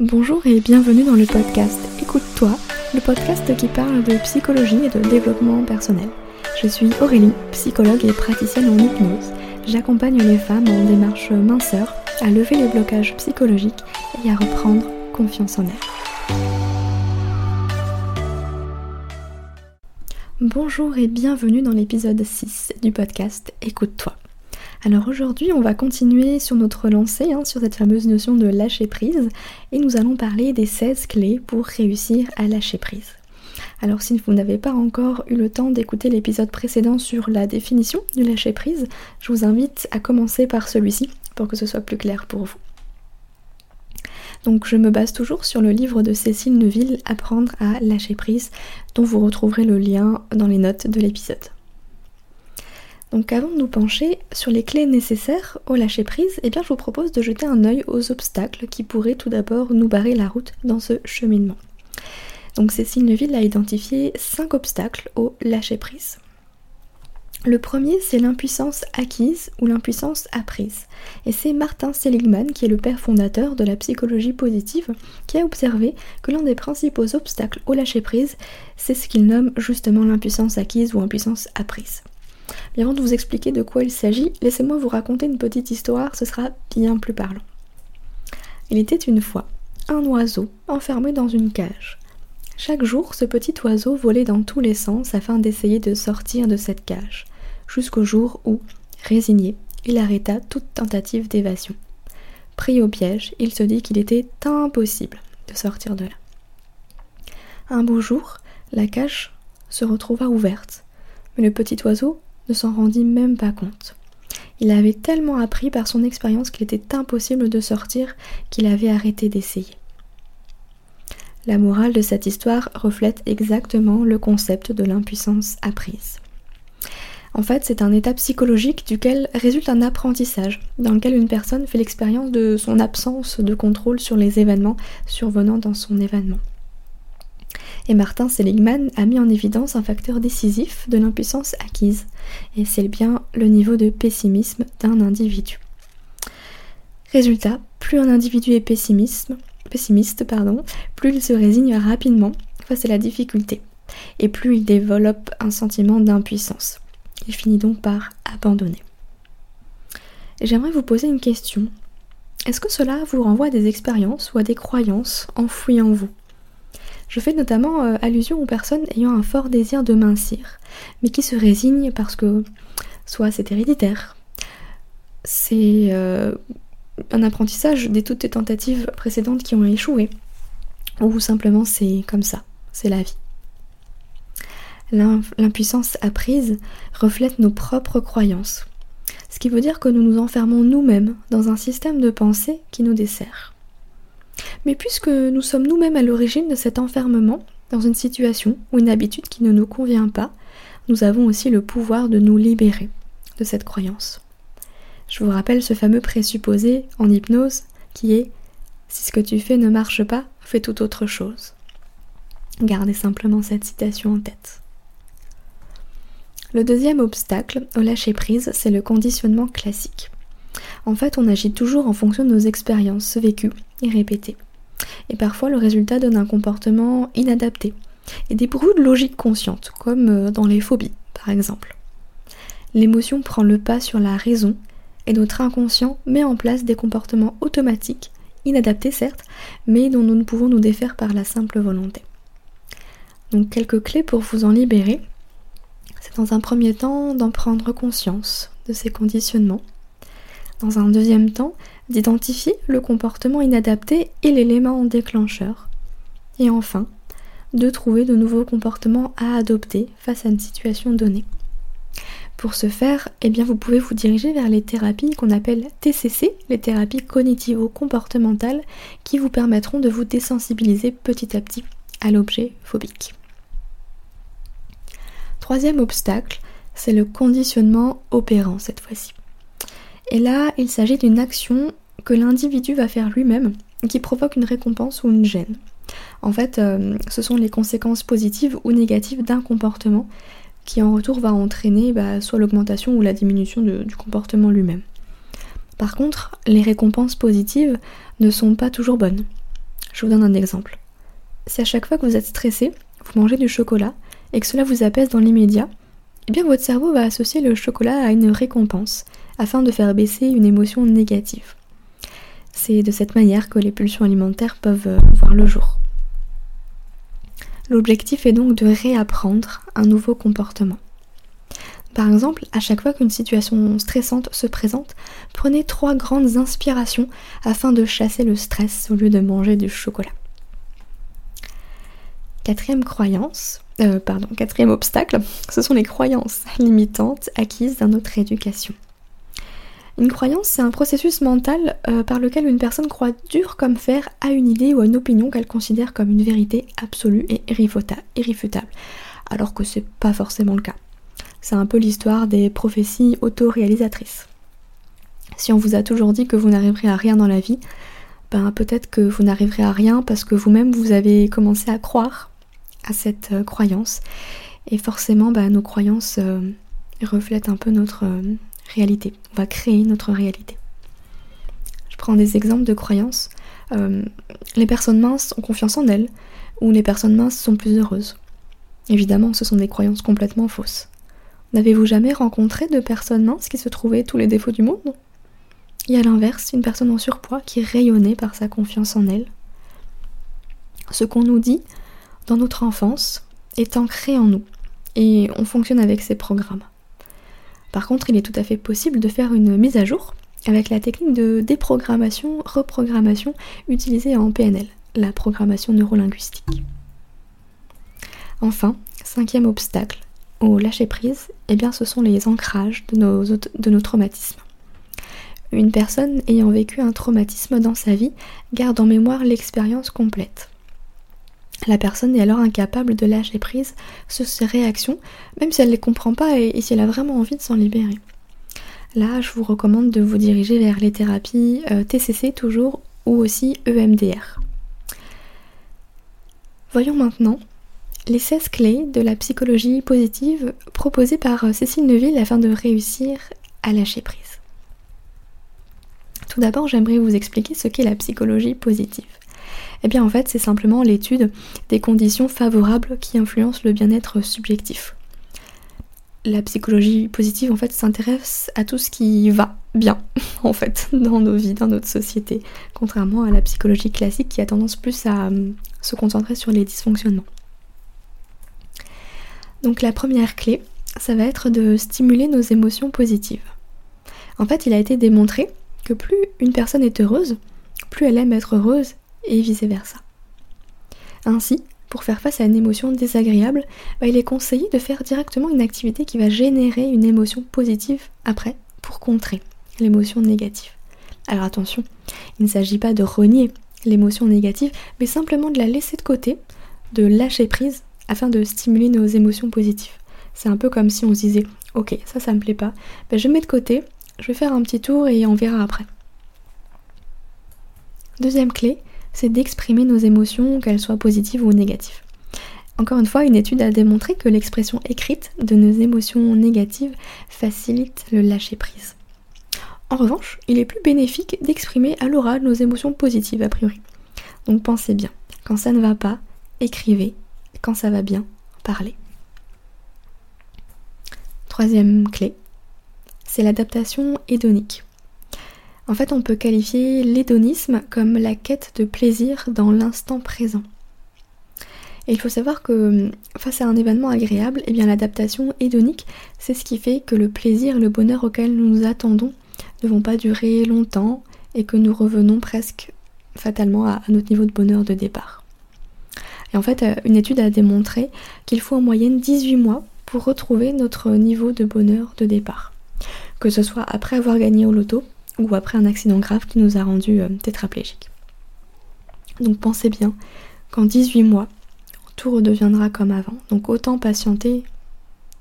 Bonjour et bienvenue dans le podcast Écoute-toi, le podcast qui parle de psychologie et de développement personnel. Je suis Aurélie, psychologue et praticienne en hypnose. J'accompagne les femmes en démarche minceur à lever les blocages psychologiques et à reprendre confiance en elles. Bonjour et bienvenue dans l'épisode 6 du podcast Écoute-toi. Alors aujourd'hui, on va continuer sur notre lancée, hein, sur cette fameuse notion de lâcher prise, et nous allons parler des 16 clés pour réussir à lâcher prise. Alors si vous n'avez pas encore eu le temps d'écouter l'épisode précédent sur la définition du lâcher prise, je vous invite à commencer par celui-ci pour que ce soit plus clair pour vous. Donc je me base toujours sur le livre de Cécile Neuville, Apprendre à lâcher prise, dont vous retrouverez le lien dans les notes de l'épisode. Donc avant de nous pencher sur les clés nécessaires au lâcher prise, eh je vous propose de jeter un œil aux obstacles qui pourraient tout d'abord nous barrer la route dans ce cheminement. Donc Cécile Neuville a identifié 5 obstacles au lâcher prise. Le premier, c'est l'impuissance acquise ou l'impuissance apprise. Et c'est Martin Seligman, qui est le père fondateur de la psychologie positive, qui a observé que l'un des principaux obstacles au lâcher prise, c'est ce qu'il nomme justement l'impuissance acquise ou impuissance apprise. Mais avant de vous expliquer de quoi il s'agit, laissez-moi vous raconter une petite histoire, ce sera bien plus parlant. Il était une fois un oiseau enfermé dans une cage. Chaque jour, ce petit oiseau volait dans tous les sens afin d'essayer de sortir de cette cage, jusqu'au jour où, résigné, il arrêta toute tentative d'évasion. Pris au piège, il se dit qu'il était impossible de sortir de là. Un beau jour, la cage se retrouva ouverte, mais le petit oiseau ne s'en rendit même pas compte. Il avait tellement appris par son expérience qu'il était impossible de sortir qu'il avait arrêté d'essayer. La morale de cette histoire reflète exactement le concept de l'impuissance apprise. En fait, c'est un état psychologique duquel résulte un apprentissage, dans lequel une personne fait l'expérience de son absence de contrôle sur les événements survenant dans son événement. Et Martin Seligman a mis en évidence un facteur décisif de l'impuissance acquise, et c'est bien le niveau de pessimisme d'un individu. Résultat, plus un individu est pessimiste, plus il se résigne rapidement face à la difficulté, et plus il développe un sentiment d'impuissance. Il finit donc par abandonner. J'aimerais vous poser une question. Est-ce que cela vous renvoie à des expériences ou à des croyances enfouies en vous? Je fais notamment euh, allusion aux personnes ayant un fort désir de mincir, mais qui se résignent parce que soit c'est héréditaire, c'est euh, un apprentissage des toutes les tentatives précédentes qui ont échoué, ou simplement c'est comme ça, c'est la vie. L'impuissance apprise reflète nos propres croyances, ce qui veut dire que nous nous enfermons nous-mêmes dans un système de pensée qui nous dessert. Mais puisque nous sommes nous-mêmes à l'origine de cet enfermement, dans une situation ou une habitude qui ne nous convient pas, nous avons aussi le pouvoir de nous libérer de cette croyance. Je vous rappelle ce fameux présupposé en hypnose qui est si ce que tu fais ne marche pas, fais tout autre chose. Gardez simplement cette citation en tête. Le deuxième obstacle au lâcher-prise, c'est le conditionnement classique. En fait, on agit toujours en fonction de nos expériences vécues et répétées et parfois le résultat donne un comportement inadapté et des bruits de logique consciente, comme euh, dans les phobies par exemple. L'émotion prend le pas sur la raison et notre inconscient met en place des comportements automatiques, inadaptés certes, mais dont nous ne pouvons nous défaire par la simple volonté. Donc quelques clés pour vous en libérer. C'est dans un premier temps d'en prendre conscience de ces conditionnements. Dans un deuxième temps, d'identifier le comportement inadapté et l'élément déclencheur. Et enfin, de trouver de nouveaux comportements à adopter face à une situation donnée. Pour ce faire, eh bien vous pouvez vous diriger vers les thérapies qu'on appelle TCC, les thérapies cognitivo-comportementales, qui vous permettront de vous désensibiliser petit à petit à l'objet phobique. Troisième obstacle, c'est le conditionnement opérant cette fois-ci. Et là, il s'agit d'une action que l'individu va faire lui-même qui provoque une récompense ou une gêne. En fait, euh, ce sont les conséquences positives ou négatives d'un comportement qui en retour va entraîner bah, soit l'augmentation ou la diminution du comportement lui-même. Par contre, les récompenses positives ne sont pas toujours bonnes. Je vous donne un exemple. Si à chaque fois que vous êtes stressé, vous mangez du chocolat et que cela vous apaise dans l'immédiat, eh bien votre cerveau va associer le chocolat à une récompense afin de faire baisser une émotion négative. C'est de cette manière que les pulsions alimentaires peuvent euh, voir le jour. L'objectif est donc de réapprendre un nouveau comportement. Par exemple, à chaque fois qu'une situation stressante se présente, prenez trois grandes inspirations afin de chasser le stress au lieu de manger du chocolat. Quatrième croyance, euh, pardon, quatrième obstacle, ce sont les croyances limitantes acquises dans notre éducation. Une croyance, c'est un processus mental euh, par lequel une personne croit dur comme fer à une idée ou à une opinion qu'elle considère comme une vérité absolue et irréfutable, alors que c'est pas forcément le cas. C'est un peu l'histoire des prophéties autoréalisatrices. Si on vous a toujours dit que vous n'arriverez à rien dans la vie, ben peut-être que vous n'arriverez à rien parce que vous-même vous avez commencé à croire à cette euh, croyance. Et forcément, ben, nos croyances euh, reflètent un peu notre réalité. On va créer notre réalité. Je prends des exemples de croyances. les personnes minces ont confiance en elles, ou les personnes minces sont plus heureuses. Évidemment, ce sont des croyances complètement fausses. N'avez-vous jamais rencontré de personnes minces qui se trouvaient tous les défauts du monde? Et à l'inverse, une personne en surpoids qui rayonnait par sa confiance en elle. Ce qu'on nous dit dans notre enfance est ancré en nous et on fonctionne avec ces programmes. Par contre, il est tout à fait possible de faire une mise à jour avec la technique de déprogrammation, reprogrammation utilisée en PNL, la programmation neurolinguistique. Enfin, cinquième obstacle, au lâcher prise, eh bien ce sont les ancrages de nos traumatismes. Une personne ayant vécu un traumatisme dans sa vie garde en mémoire l'expérience complète. La personne est alors incapable de lâcher prise sur ses réactions, même si elle ne les comprend pas et, si elle a vraiment envie de s'en libérer. Là, je vous recommande de vous diriger vers les thérapies euh, TCC toujours ou aussi EMDR. Voyons maintenant les 16 clés de la psychologie positive proposées par euh, Cécile Neuville afin de réussir à lâcher prise. Tout d'abord, j'aimerais vous expliquer ce qu'est la psychologie positive. Eh bien en fait, c'est simplement l'étude des conditions favorables qui influencent le bien-être subjectif. La psychologie positive en fait s'intéresse à tout ce qui va bien en fait dans nos vies, dans notre société, contrairement à la psychologie classique qui a tendance plus à euh, se concentrer sur les dysfonctionnements. Donc la première clé, ça va être de stimuler nos émotions positives. En fait, il a été démontré que plus une personne est heureuse, plus elle aime être heureuse et vice-versa. Ainsi, pour faire face à une émotion désagréable, bah, il est conseillé de faire directement une activité qui va générer une émotion positive après pour contrer l'émotion négative. Alors attention, il ne s'agit pas de renier l'émotion négative, mais simplement de la laisser de côté, de lâcher prise afin de stimuler nos émotions positives. C'est un peu comme si on se disait ok ça ça me plaît pas, ben, je mets de côté, je vais faire un petit tour et on verra après. Deuxième clé, c'est d'exprimer nos émotions, qu'elles soient positives ou négatives. Encore une fois, une étude a démontré que l'expression écrite de nos émotions négatives facilite le lâcher-prise. En revanche, il est plus bénéfique d'exprimer à l'oral nos émotions positives a priori. Donc pensez bien, quand ça ne va pas, écrivez quand ça va bien, parler. Troisième clé, c'est l'adaptation hédonique. En fait, on peut qualifier l'hédonisme comme la quête de plaisir dans l'instant présent. Et il faut savoir que face à un événement agréable, eh bien l'adaptation hédonique, c'est ce qui fait que le plaisir, le bonheur auquel nous nous attendons ne vont pas durer longtemps et que nous revenons presque fatalement à notre niveau de bonheur de départ. Et en fait, euh, une étude a démontré qu'il faut en moyenne 18 mois pour retrouver notre niveau de bonheur de départ. Que ce soit après avoir gagné au loto ou après un accident grave qui nous a rendu euh, tétraplégiques. Donc pensez bien qu'en 18 mois, tout redeviendra comme avant. Donc autant patienter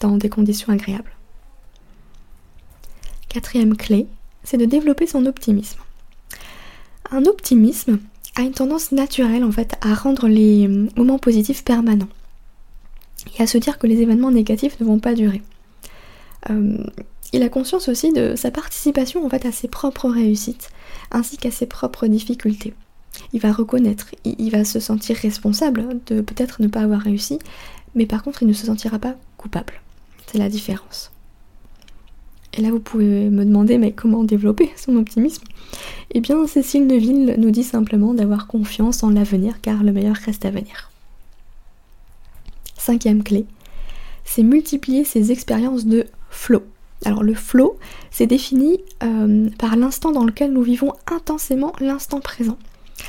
dans des conditions agréables. Quatrième clé, c'est de développer son optimisme. Un optimisme, a une tendance naturelle en fait à rendre les moments positifs permanents et à se dire que les événements négatifs ne vont pas durer. Euh, il a conscience aussi de sa participation en fait à ses propres réussites ainsi qu'à ses propres difficultés. Il va reconnaître, il va se sentir responsable de peut-être ne pas avoir réussi, mais par contre il ne se sentira pas coupable. C'est la différence. Et là vous pouvez me demander mais comment développer son optimisme? Eh bien Cécile Neville nous dit simplement d'avoir confiance en l'avenir car le meilleur reste à venir. Cinquième clé, c'est multiplier ses expériences de flow. Alors le flow, c'est défini euh, par l'instant dans lequel nous vivons intensément l'instant présent.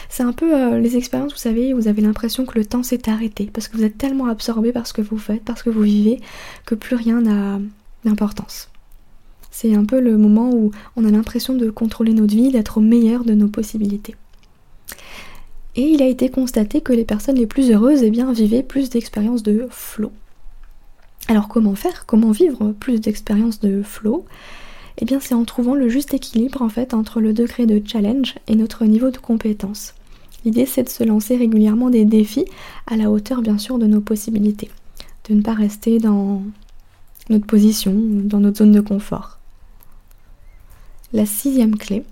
C'est un peu euh, les expériences, vous savez, vous avez l'impression que le temps s'est arrêté parce que vous êtes tellement absorbé par ce que vous faites, parce que vous vivez, que plus rien n'a d'importance. C'est un peu le moment où on a l'impression de contrôler notre vie, d'être au meilleur de nos possibilités. Et il a été constaté que les personnes les plus heureuses eh bien, vivaient plus d'expériences de flow. Alors comment faire? Comment vivre plus d'expériences de flow? Eh bien c'est en trouvant le juste équilibre en fait entre le degré de challenge et notre niveau de compétence. L'idée c'est de se lancer régulièrement des défis à la hauteur bien sûr de nos possibilités. De ne pas rester dans notre position, dans notre zone de confort. La sixième clé,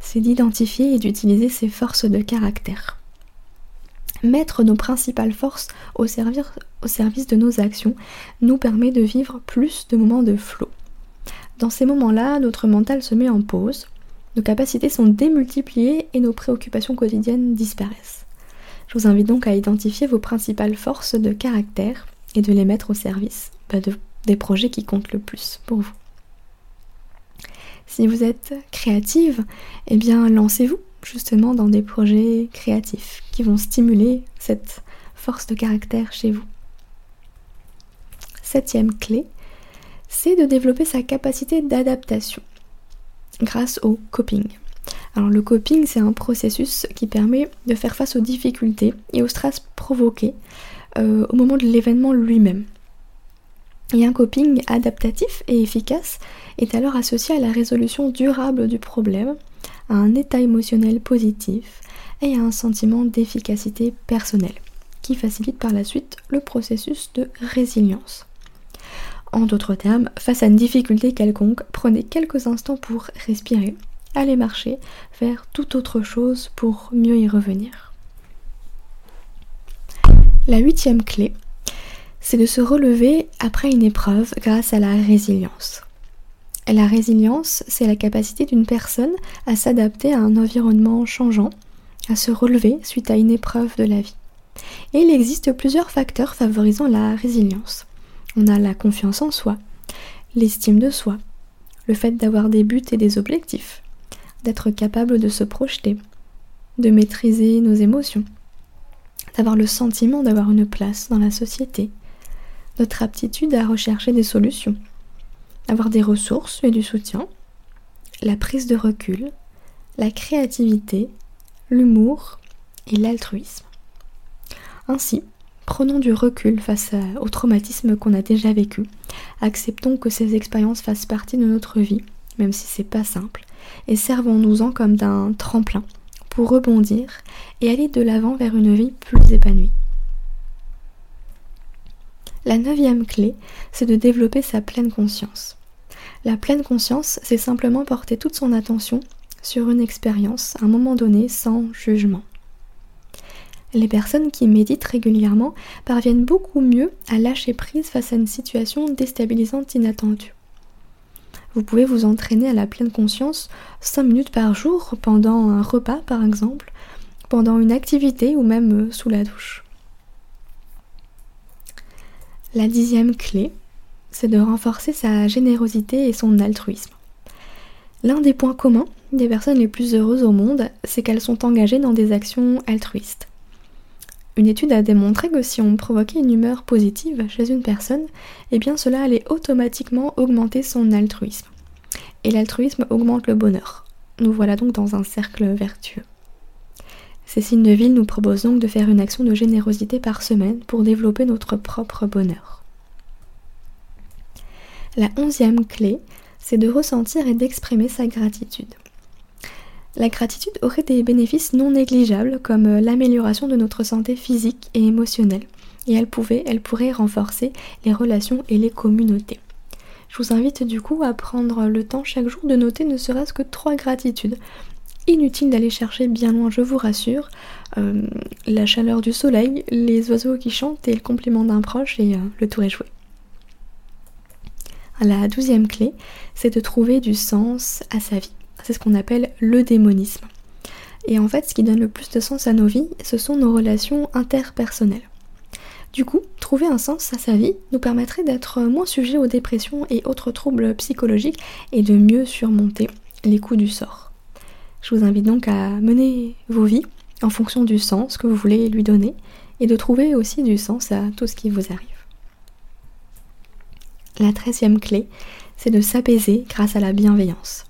c'est d'identifier et d'utiliser ses forces de caractère. Mettre nos principales forces au, service de nos actions nous permet de vivre plus de moments de flot. Dans ces moments-là, notre mental se met en pause, nos capacités sont démultipliées et nos préoccupations quotidiennes disparaissent. Je vous invite donc à identifier vos principales forces de caractère et de les mettre au service bah, des projets qui comptent le plus pour vous. Si vous êtes créative, eh bien lancez-vous justement dans des projets créatifs qui vont stimuler cette force de caractère chez vous. Septième clé, c'est de développer sa capacité d'adaptation grâce au coping. Alors le coping, c'est un processus qui permet de faire face aux difficultés et au stress provoqués euh, au moment de l'événement lui-même. Et un coping adaptatif et efficace est alors associé à la résolution durable du problème à un état émotionnel positif et à un sentiment d'efficacité personnelle, qui facilite par la suite le processus de résilience. En d'autres termes, face à une difficulté quelconque, prenez quelques instants pour respirer, allez marcher, faire tout autre chose pour mieux y revenir. La huitième clé, c'est de se relever après une épreuve grâce à la résilience. La résilience, c'est la capacité d'une personne à s'adapter à un environnement changeant, à se relever suite à une épreuve de la vie. Et il existe plusieurs facteurs favorisant la résilience. On a la confiance en soi, l'estime de soi, le fait d'avoir des buts et des objectifs, d'être capable de se projeter, de maîtriser nos émotions, d'avoir le sentiment d'avoir une place dans la société, notre aptitude à rechercher des solutions, avoir des ressources et du soutien, la prise de recul, la créativité, l'humour et l'altruisme. Ainsi, prenons du recul face au traumatisme qu'on a déjà vécu, acceptons que ces expériences fassent partie de notre vie, même si c'est pas simple, et servons-nous-en comme d'un tremplin pour rebondir et aller de l'avant vers une vie plus épanouie. La neuvième clé, c'est de développer sa pleine conscience. La pleine conscience, c'est simplement porter toute son attention sur une expérience un moment donné sans jugement. Les personnes qui méditent régulièrement parviennent beaucoup mieux à lâcher prise face à une situation déstabilisante inattendue. Vous pouvez vous entraîner à la pleine conscience 5 minutes par jour pendant un repas par exemple, pendant une activité ou même sous la douche. La dixième clé, c'est de renforcer sa générosité et son altruisme. L'un des points communs des personnes les plus heureuses au monde, c'est qu'elles sont engagées dans des actions altruistes. Une étude a démontré que si on provoquait une humeur positive chez une personne, eh cela allait automatiquement augmenter son altruisme. Et l'altruisme augmente le bonheur. Nous voilà donc dans un cercle vertueux. Cécile Neville nous propose donc de faire une action de générosité par semaine pour développer notre propre bonheur. La onzième clé, c'est de ressentir et d'exprimer sa gratitude. La gratitude aurait des bénéfices non négligeables comme l'amélioration de notre santé physique et émotionnelle, et elle, pouvait, elle pourrait renforcer les relations et les communautés. Je vous invite du coup à prendre le temps chaque jour de noter ne serait-ce que trois gratitudes inutile d'aller chercher bien loin, je vous rassure. Euh, la chaleur du soleil, les oiseaux qui chantent et le compliment d'un proche et euh, le tour est joué. La douzième clé, c'est de trouver du sens à sa vie. C'est ce qu'on appelle le démonisme. Et en fait, ce qui donne le plus de sens à nos vies, ce sont nos relations interpersonnelles. Du coup, trouver un sens à sa vie nous permettrait d'être moins sujet aux dépressions et autres troubles psychologiques et de mieux surmonter les coups du sort. Je vous invite donc à mener vos vies en fonction du sens que vous voulez lui donner et de trouver aussi du sens à tout ce qui vous arrive. La treizième clé, c'est de s'apaiser grâce à la bienveillance.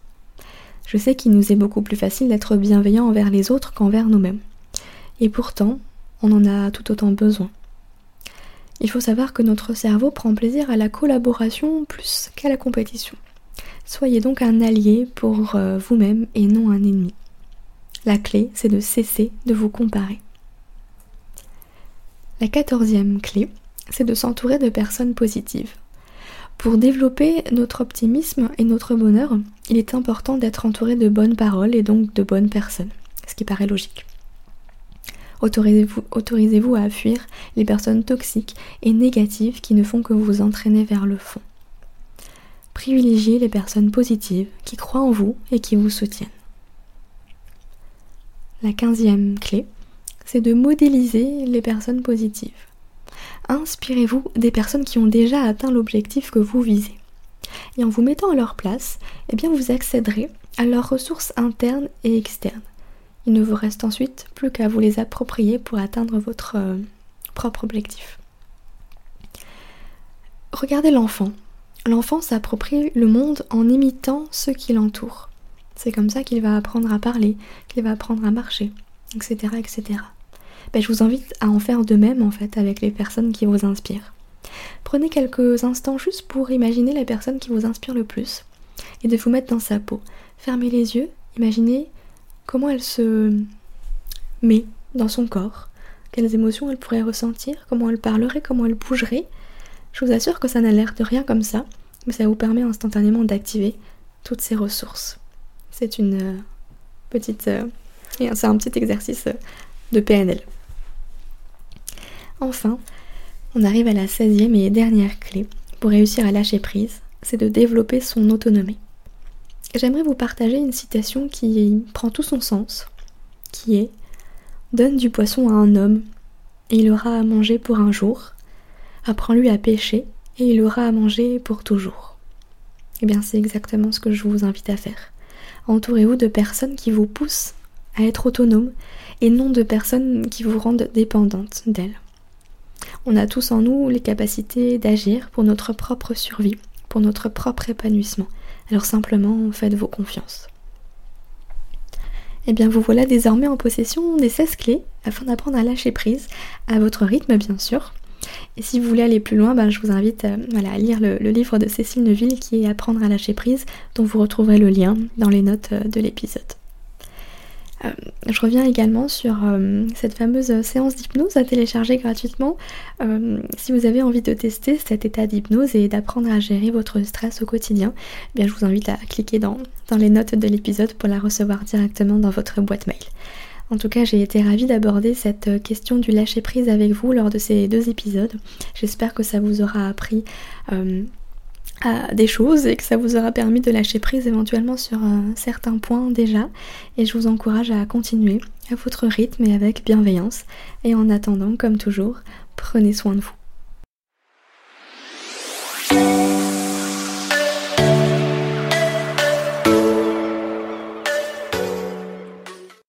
Je sais qu'il nous est beaucoup plus facile d'être bienveillant envers les autres qu'envers nous-mêmes. Et pourtant, on en a tout autant besoin. Il faut savoir que notre cerveau prend plaisir à la collaboration plus qu'à la compétition. Soyez donc un allié pour euh, vous-même et non un ennemi. La clé, c'est de cesser de vous comparer. La quatorzième clé, c'est de s'entourer de personnes positives. Pour développer notre optimisme et notre bonheur, il est important d'être entouré de bonnes paroles et donc de bonnes personnes, ce qui paraît logique. Autorisez-vous autorisez à fuir les personnes toxiques et négatives qui ne font que vous entraîner vers le fond. Privilégiez les personnes positives qui croient en vous et qui vous soutiennent. La quinzième clé, c'est de modéliser les personnes positives inspirez-vous des personnes qui ont déjà atteint l'objectif que vous visez. Et en vous mettant à leur place, eh bien vous accéderez à leurs ressources internes et externes. Il ne vous reste ensuite plus qu'à vous les approprier pour atteindre votre euh, propre objectif. Regardez l'enfant. L'enfant s'approprie le monde en imitant ceux qui l'entourent. C'est comme ça qu'il va apprendre à parler, qu'il va apprendre à marcher, etc. etc. Ben, je vous invite à en faire de même en fait avec les personnes qui vous inspirent. Prenez quelques instants juste pour imaginer la personne qui vous inspire le plus et de vous mettre dans sa peau. Fermez les yeux, imaginez comment elle se met dans son corps, quelles émotions elle pourrait ressentir, comment elle parlerait, comment elle bougerait. Je vous assure que ça n'a l'air de rien comme ça, mais ça vous permet instantanément d'activer toutes ces ressources. C'est une euh, petite... Euh, c'est un petit exercice euh, de PNL. Enfin, on arrive à la 16e et dernière clé pour réussir à lâcher prise, c'est de développer son autonomie. J'aimerais vous partager une citation qui prend tout son sens, qui est Donne du poisson à un homme, et il aura à manger pour un jour. Apprends-lui à pêcher, et il aura à manger pour toujours. Eh bien, c'est exactement ce que je vous invite à faire. Entourez-vous de personnes qui vous poussent à être autonome et non de personnes qui vous rendent dépendante d'elles. On a tous en nous les capacités d'agir pour notre propre survie, pour notre propre épanouissement. Alors simplement, faites-vous confiance. Eh bien vous voilà désormais en possession des 16 clés afin d'apprendre à lâcher prise, à votre rythme bien sûr. Et si vous voulez aller plus loin, ben, je vous invite euh, à lire le, livre de Cécile Neville qui est Apprendre à lâcher prise, dont vous retrouverez le lien dans les notes euh, de l'épisode. Euh, je reviens également sur cette fameuse séance d'hypnose à télécharger gratuitement si vous avez envie de tester cet état d'hypnose et d'apprendre à gérer votre stress au quotidien. Eh bien, je vous invite à cliquer dans, dans les notes de l'épisode pour la recevoir directement dans votre boîte mail. En tout cas, j'ai été ravie d'aborder cette question du lâcher prise avec vous lors de ces deux épisodes. J'espère que ça vous aura appris à des choses et que ça vous aura permis de lâcher prise éventuellement sur un certain point déjà. Et je vous encourage à continuer à votre rythme et avec bienveillance. Et en attendant, comme toujours, prenez soin de vous.